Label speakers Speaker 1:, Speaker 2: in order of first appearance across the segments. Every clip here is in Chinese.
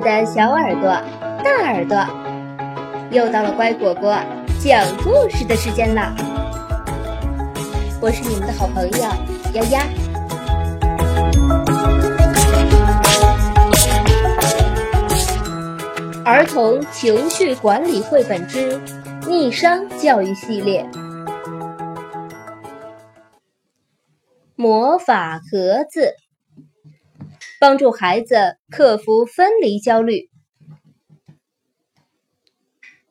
Speaker 1: 的小耳朵、大耳朵，又到了乖果果讲故事的时间了。我是你们的好朋友丫丫。儿童情绪管理绘本之逆商教育系列，魔法盒子。帮助孩子克服分离焦虑。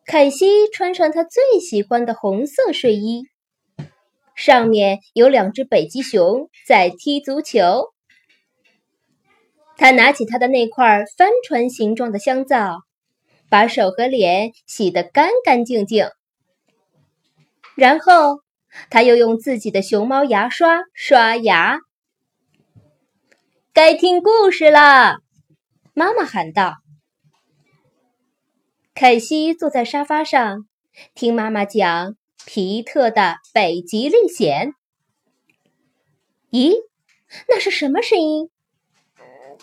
Speaker 1: 凯西穿上他最喜欢的红色睡衣，上面有两只北极熊在踢足球。他拿起他的那块帆船形状的香皂，把手和脸洗得干干净净。然后，他又用自己的熊猫牙刷刷牙。该听故事了！妈妈喊道。凯西坐在沙发上，听妈妈讲皮特的北极历险。咦，那是什么声音？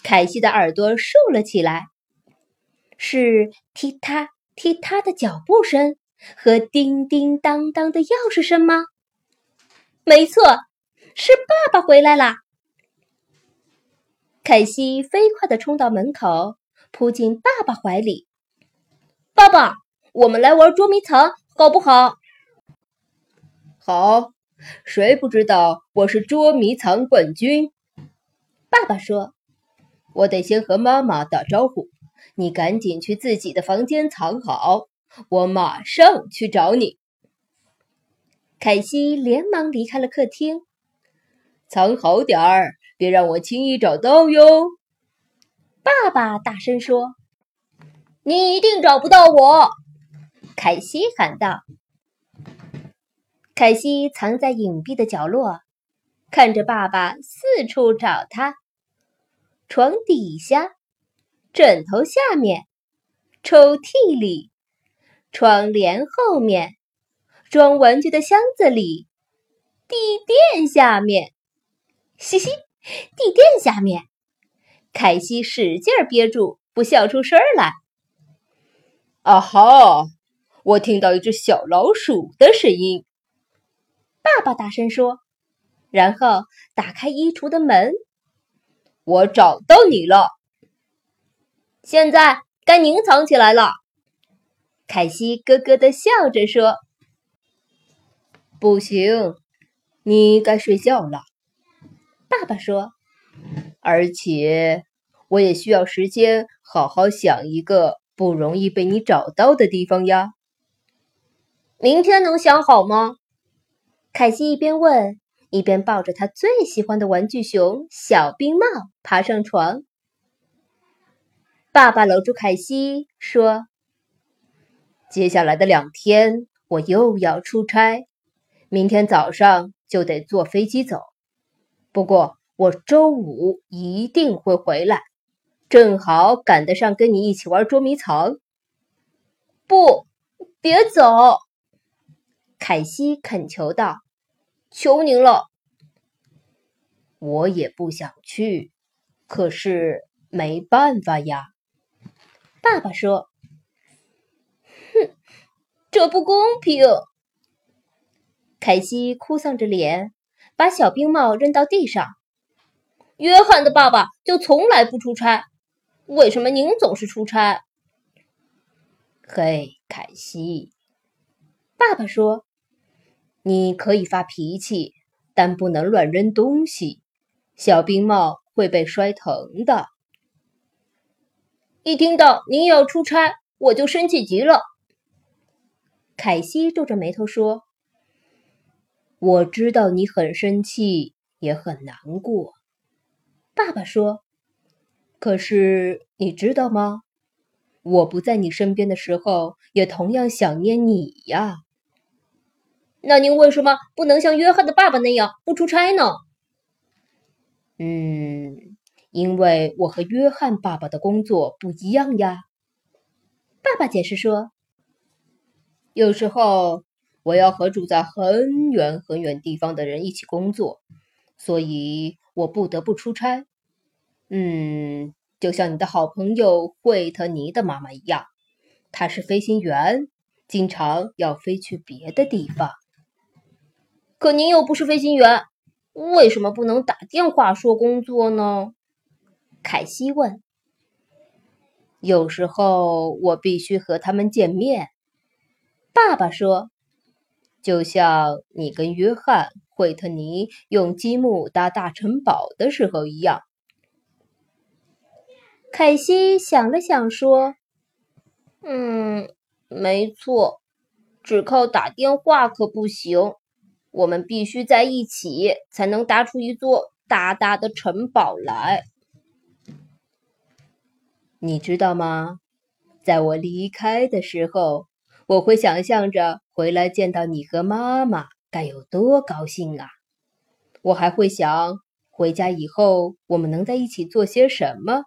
Speaker 1: 凯西的耳朵竖了起来，是踢踏踢踏的脚步声和叮叮当当的钥匙声吗？没错，是爸爸回来啦！凯西飞快地冲到门口，扑进爸爸怀里。爸爸，我们来玩捉迷藏，好不好？
Speaker 2: 好，谁不知道我是捉迷藏冠军？
Speaker 1: 爸爸说：“
Speaker 2: 我得先和妈妈打招呼，你赶紧去自己的房间藏好，我马上去找你。”
Speaker 1: 凯西连忙离开了客厅，
Speaker 2: 藏好点儿。别让我轻易找到哟！
Speaker 1: 爸爸大声说：“你一定找不到我！”凯西喊道。凯西藏在隐蔽的角落，看着爸爸四处找他：床底下、枕头下面、抽屉里、窗帘后面、装玩具的箱子里、地垫下面。嘻嘻。地垫下面，凯西使劲憋住，不笑出声来。
Speaker 2: 啊哈！我听到一只小老鼠的声音。
Speaker 1: 爸爸大声说，然后打开衣橱的门。
Speaker 2: 我找到你了。
Speaker 1: 现在该您藏起来了。凯西咯咯的笑着说：“
Speaker 2: 不行，你该睡觉了。”
Speaker 1: 爸爸说：“
Speaker 2: 而且我也需要时间好好想一个不容易被你找到的地方呀。
Speaker 1: 明天能想好吗？”凯西一边问，一边抱着他最喜欢的玩具熊小冰帽爬上床。爸爸搂住凯西说：“
Speaker 2: 接下来的两天我又要出差，明天早上就得坐飞机走。”不过我周五一定会回来，正好赶得上跟你一起玩捉迷藏。
Speaker 1: 不，别走！凯西恳求道：“求您了。”
Speaker 2: 我也不想去，可是没办法呀。
Speaker 1: 爸爸说：“哼，这不公平。”凯西哭丧着脸。把小冰帽扔到地上。约翰的爸爸就从来不出差，为什么您总是出差？
Speaker 2: 嘿，凯西，
Speaker 1: 爸爸说：“
Speaker 2: 你可以发脾气，但不能乱扔东西，小冰帽会被摔疼的。”
Speaker 1: 一听到您要出差，我就生气极了。凯西皱着眉头说。
Speaker 2: 我知道你很生气，也很难过。
Speaker 1: 爸爸说：“
Speaker 2: 可是你知道吗？我不在你身边的时候，也同样想念你呀。
Speaker 1: 那您为什么不能像约翰的爸爸那样不出差呢？”
Speaker 2: 嗯，因为我和约翰爸爸的工作不一样呀。
Speaker 1: 爸爸解释说：“
Speaker 2: 有时候。”我要和住在很远很远地方的人一起工作，所以我不得不出差。嗯，就像你的好朋友惠特尼的妈妈一样，她是飞行员，经常要飞去别的地方。
Speaker 1: 可您又不是飞行员，为什么不能打电话说工作呢？凯西问。
Speaker 2: 有时候我必须和他们见面，
Speaker 1: 爸爸说。
Speaker 2: 就像你跟约翰·惠特尼用积木搭大城堡的时候一样。
Speaker 1: 凯西想了想说：“嗯，没错，只靠打电话可不行。我们必须在一起，才能搭出一座大大的城堡来。
Speaker 2: 你知道吗？在我离开的时候，我会想象着。”回来见到你和妈妈，该有多高兴啊！我还会想，回家以后我们能在一起做些什么。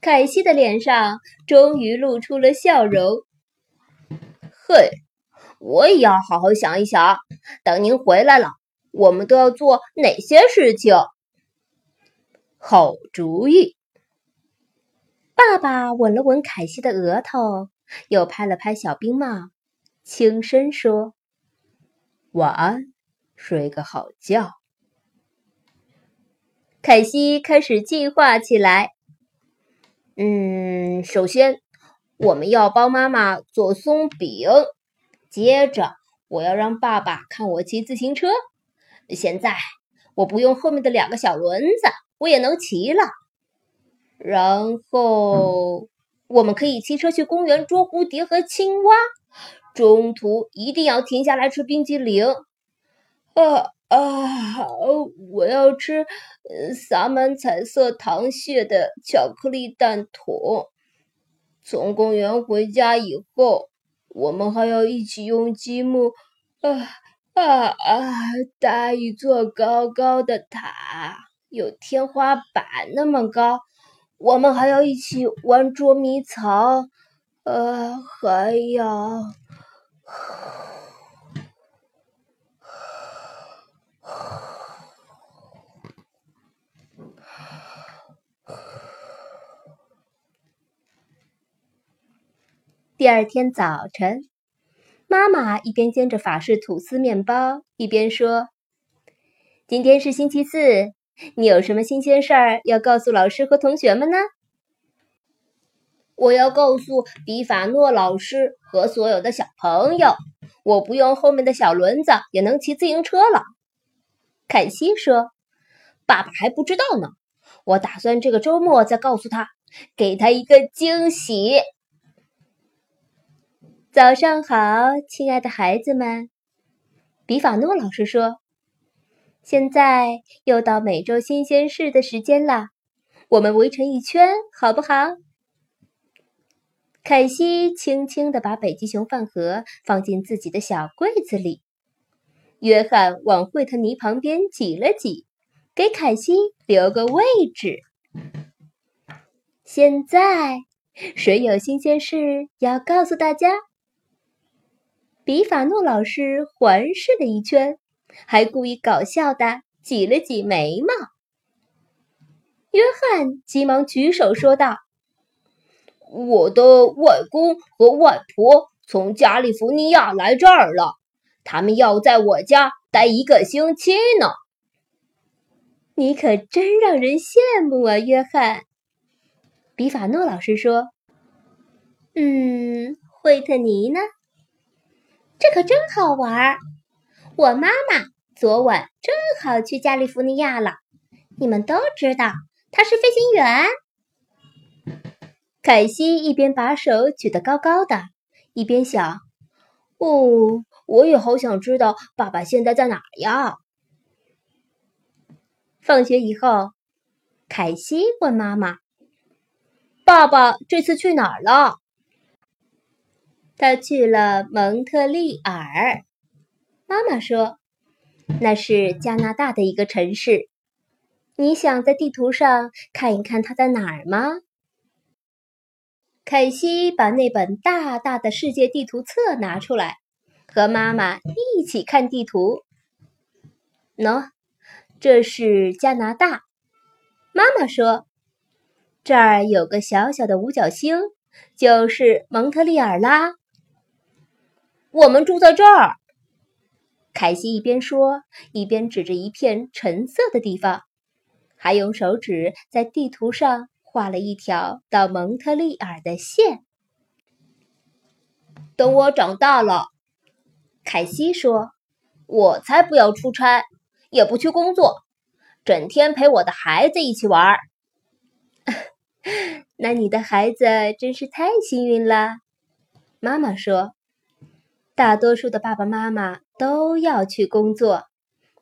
Speaker 1: 凯西的脸上终于露出了笑容。
Speaker 3: 嘿，我也要好好想一想。等您回来了，我们都要做哪些事情？
Speaker 2: 好主意！
Speaker 1: 爸爸吻了吻凯西的额头。又拍了拍小冰帽，轻声说：“
Speaker 2: 晚安，睡个好觉。”
Speaker 1: 凯西开始计划起来。嗯，首先我们要帮妈妈做松饼，接着我要让爸爸看我骑自行车。现在我不用后面的两个小轮子，我也能骑了。然后。我们可以骑车去公园捉蝴蝶和青蛙，中途一定要停下来吃冰激凌。啊啊！我要吃洒满彩色糖屑的巧克力蛋筒。从公园回家以后，我们还要一起用积木啊啊啊搭一座高高的塔，有天花板那么高。我们还要一起玩捉迷藏，呃，还要。第二天早晨，妈妈一边煎着法式吐司面包，一边说：“今天是星期四。”你有什么新鲜事儿要告诉老师和同学们呢？我要告诉比法诺老师和所有的小朋友，我不用后面的小轮子也能骑自行车了。凯西说：“爸爸还不知道呢，我打算这个周末再告诉他，给他一个惊喜。”早上好，亲爱的孩子们，比法诺老师说。现在又到每周新鲜事的时间了，我们围成一圈，好不好？凯西轻轻地把北极熊饭盒放进自己的小柜子里，约翰往惠特尼旁边挤了挤，给凯西留个位置。现在，谁有新鲜事要告诉大家？比法诺老师环视了一圈。还故意搞笑的挤了挤眉毛。约翰急忙举手说道：“我的外公和外婆从加利福尼亚来这儿了，他们要在我家待一个星期呢。”你可真让人羡慕啊，约翰。比法诺老师说：“嗯，惠特尼呢？这可真好玩儿。”我妈妈昨晚正好去加利福尼亚了，你们都知道她是飞行员。凯西一边把手举得高高的，一边想：“哦，我也好想知道爸爸现在在哪呀。”放学以后，凯西问妈妈：“爸爸这次去哪儿了？”他去了蒙特利尔。妈妈说：“那是加拿大的一个城市。你想在地图上看一看它在哪儿吗？”凯西把那本大大的世界地图册拿出来，和妈妈一起看地图。喏，这是加拿大，妈妈说：“这儿有个小小的五角星，就是蒙特利尔啦。”
Speaker 3: 我们住在这儿。
Speaker 1: 凯西一边说，一边指着一片橙色的地方，还用手指在地图上画了一条到蒙特利尔的线。
Speaker 3: 等我长大了，
Speaker 1: 凯西说：“
Speaker 3: 我才不要出差，也不去工作，整天陪我的孩子一起玩。”
Speaker 1: 那你的孩子真是太幸运了，妈妈说。大多数的爸爸妈妈都要去工作，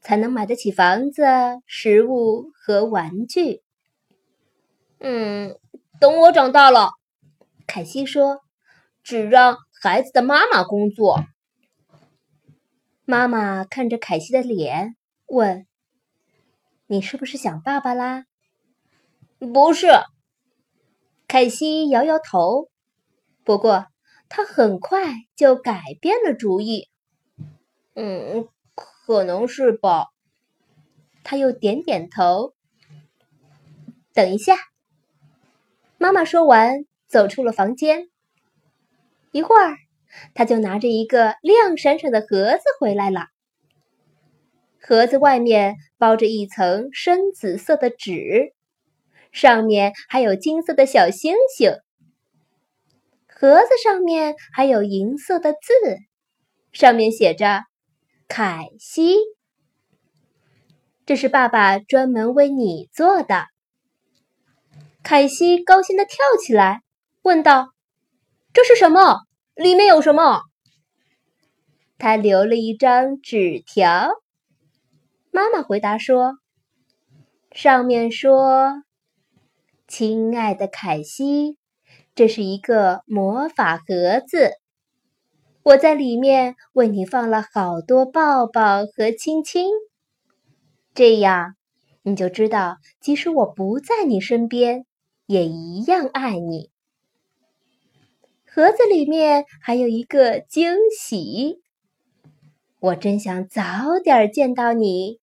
Speaker 1: 才能买得起房子、食物和玩具。
Speaker 3: 嗯，等我长大了，
Speaker 1: 凯西说：“
Speaker 3: 只让孩子的妈妈工作。”
Speaker 1: 妈妈看着凯西的脸，问：“你是不是想爸爸啦？”“
Speaker 3: 不是。”
Speaker 1: 凯西摇摇头。不过。他很快就改变了主意。
Speaker 3: 嗯，可能是吧。
Speaker 1: 他又点点头。等一下，妈妈说完，走出了房间。一会儿，他就拿着一个亮闪闪的盒子回来了。盒子外面包着一层深紫色的纸，上面还有金色的小星星。盒子上面还有银色的字，上面写着“凯西”，这是爸爸专门为你做的。凯西高兴的跳起来，问道：“这是什么？里面有什么？”他留了一张纸条。妈妈回答说：“上面说，亲爱的凯西。”这是一个魔法盒子，我在里面为你放了好多抱抱和亲亲，这样你就知道，即使我不在你身边，也一样爱你。盒子里面还有一个惊喜，我真想早点见到你，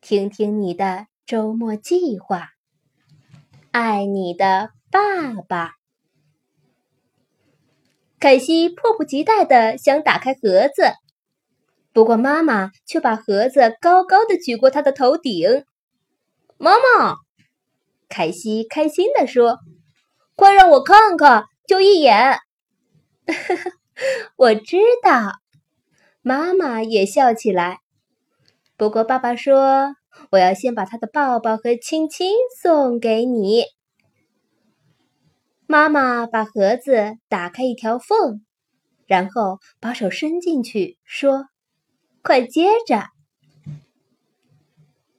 Speaker 1: 听听你的周末计划。爱你的爸爸。凯西迫不及待地想打开盒子，不过妈妈却把盒子高高的举过她的头顶。
Speaker 3: 妈妈，
Speaker 1: 凯西开心地说：“
Speaker 3: 快让我看看，就一眼。”
Speaker 1: 我知道，妈妈也笑起来。不过爸爸说：“我要先把他的抱抱和亲亲送给你。”妈妈把盒子打开一条缝，然后把手伸进去，说：“快接着，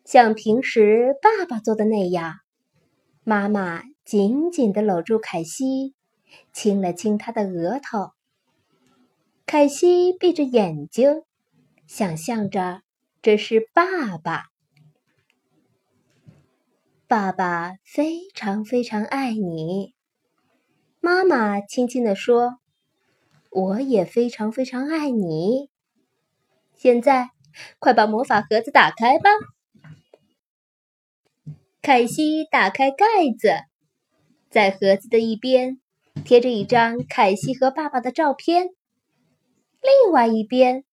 Speaker 1: 像平时爸爸做的那样。”妈妈紧紧地搂住凯西，亲了亲他的额头。凯西闭着眼睛，想象着这是爸爸。爸爸非常非常爱你。妈妈轻轻地说：“我也非常非常爱你。现在，快把魔法盒子打开吧。”凯西打开盖子，在盒子的一边贴着一张凯西和爸爸的照片，另外一边，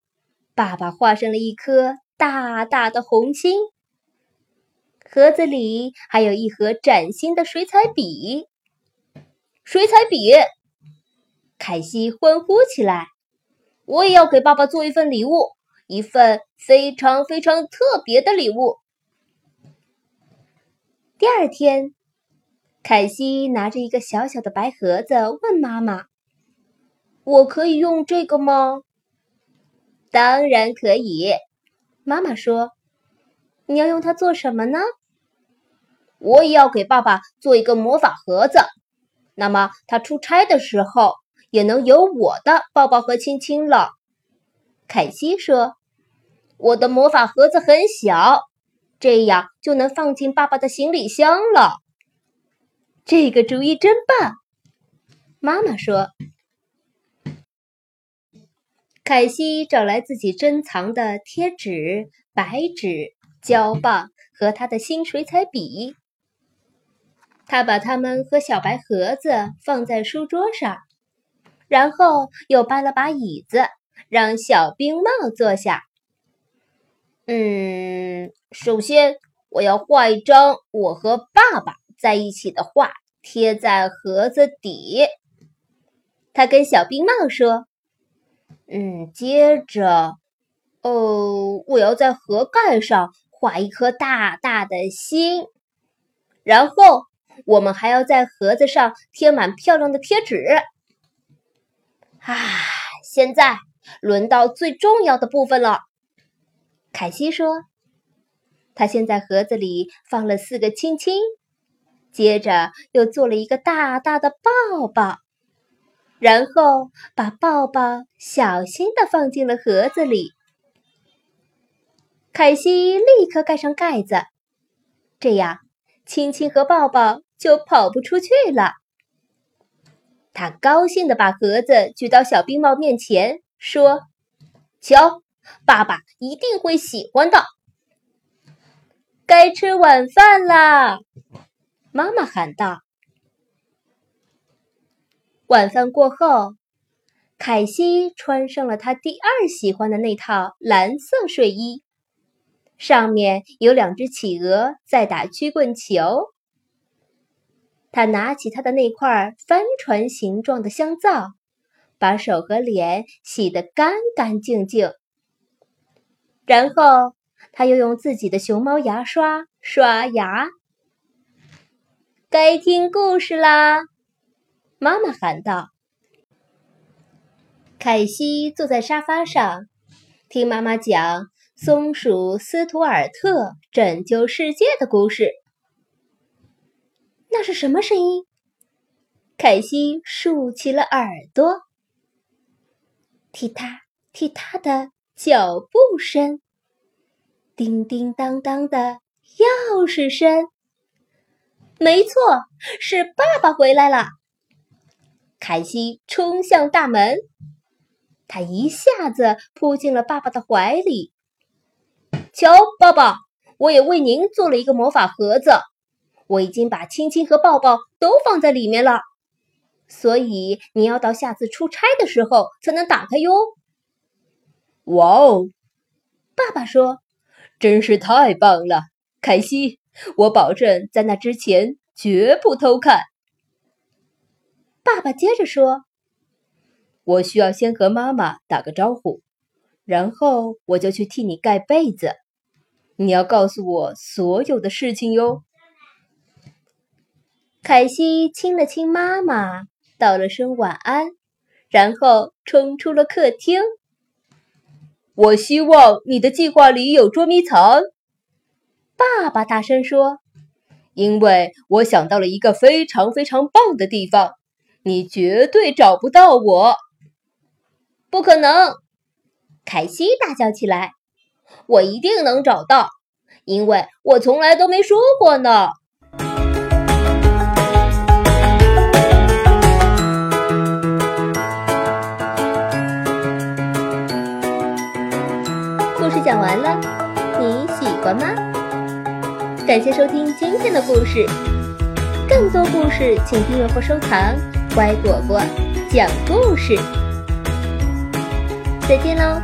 Speaker 1: 爸爸画上了一颗大大的红心。盒子里还有一盒崭新的水彩笔。
Speaker 3: 水彩笔，
Speaker 1: 凯西欢呼起来！
Speaker 3: 我也要给爸爸做一份礼物，一份非常非常特别的礼物。
Speaker 1: 第二天，凯西拿着一个小小的白盒子，问妈妈：“
Speaker 3: 我可以用这个吗？”“
Speaker 1: 当然可以。”妈妈说。“你要用它做什么呢？”“
Speaker 3: 我也要给爸爸做一个魔法盒子。”那么他出差的时候也能有我的抱抱和亲亲了。
Speaker 1: 凯西说：“
Speaker 3: 我的魔法盒子很小，这样就能放进爸爸的行李箱了。”
Speaker 1: 这个主意真棒，妈妈说。凯西找来自己珍藏的贴纸、白纸、胶棒和他的新水彩笔。他把它们和小白盒子放在书桌上，然后又搬了把椅子，让小冰帽坐下。
Speaker 3: 嗯，首先我要画一张我和爸爸在一起的画，贴在盒子底。
Speaker 1: 他跟小冰帽说：“
Speaker 3: 嗯，接着，哦，我要在盒盖上画一颗大大的心，然后我们还要在盒子上贴满漂亮的贴纸。啊，现在轮到最重要的部分了。”
Speaker 1: 凯西说：“他先在盒子里放了四个亲亲，接着又做了一个大大的抱抱，然后把抱抱小心的放进了盒子里。凯西立刻盖上盖子，这样亲亲和抱抱就跑不出去了。他高兴的把盒子举到小冰帽面前，说：‘
Speaker 3: 瞧。’”爸爸一定会喜欢的。
Speaker 1: 该吃晚饭啦！妈妈喊道。晚饭过后，凯西穿上了他第二喜欢的那套蓝色睡衣，上面有两只企鹅在打曲棍球。他拿起他的那块帆船形状的香皂，把手和脸洗得干干净净。然后，他又用自己的熊猫牙刷刷牙。该听故事啦！妈妈喊道。凯西坐在沙发上，听妈妈讲松鼠斯图尔特拯救世界的故事。那是什么声音？凯西竖起了耳朵。踢踏踢踏的。脚步声，叮叮当当的钥匙声。没错，是爸爸回来了。凯西冲向大门，他一下子扑进了爸爸的怀里。
Speaker 3: 瞧，爸爸，我也为您做了一个魔法盒子，我已经把亲亲和抱抱都放在里面了，所以你要到下次出差的时候才能打开哟。
Speaker 2: 哇哦！爸爸说：“真是太棒了，凯西！我保证在那之前绝不偷看。”
Speaker 1: 爸爸接着说：“
Speaker 2: 我需要先和妈妈打个招呼，然后我就去替你盖被子。你要告诉我所有的事情哟。”
Speaker 1: 凯西亲了亲妈妈，道了声晚安，然后冲出了客厅。
Speaker 2: 我希望你的计划里有捉迷藏，
Speaker 1: 爸爸大声说：“
Speaker 2: 因为我想到了一个非常非常棒的地方，你绝对找不到我。”
Speaker 3: 不可能！凯西大叫起来：“我一定能找到，因为我从来都没说过呢。”
Speaker 1: 事讲完了，你喜欢吗？感谢收听今天的故事，更多故事请订阅或收藏。乖果果讲故事，再见喽。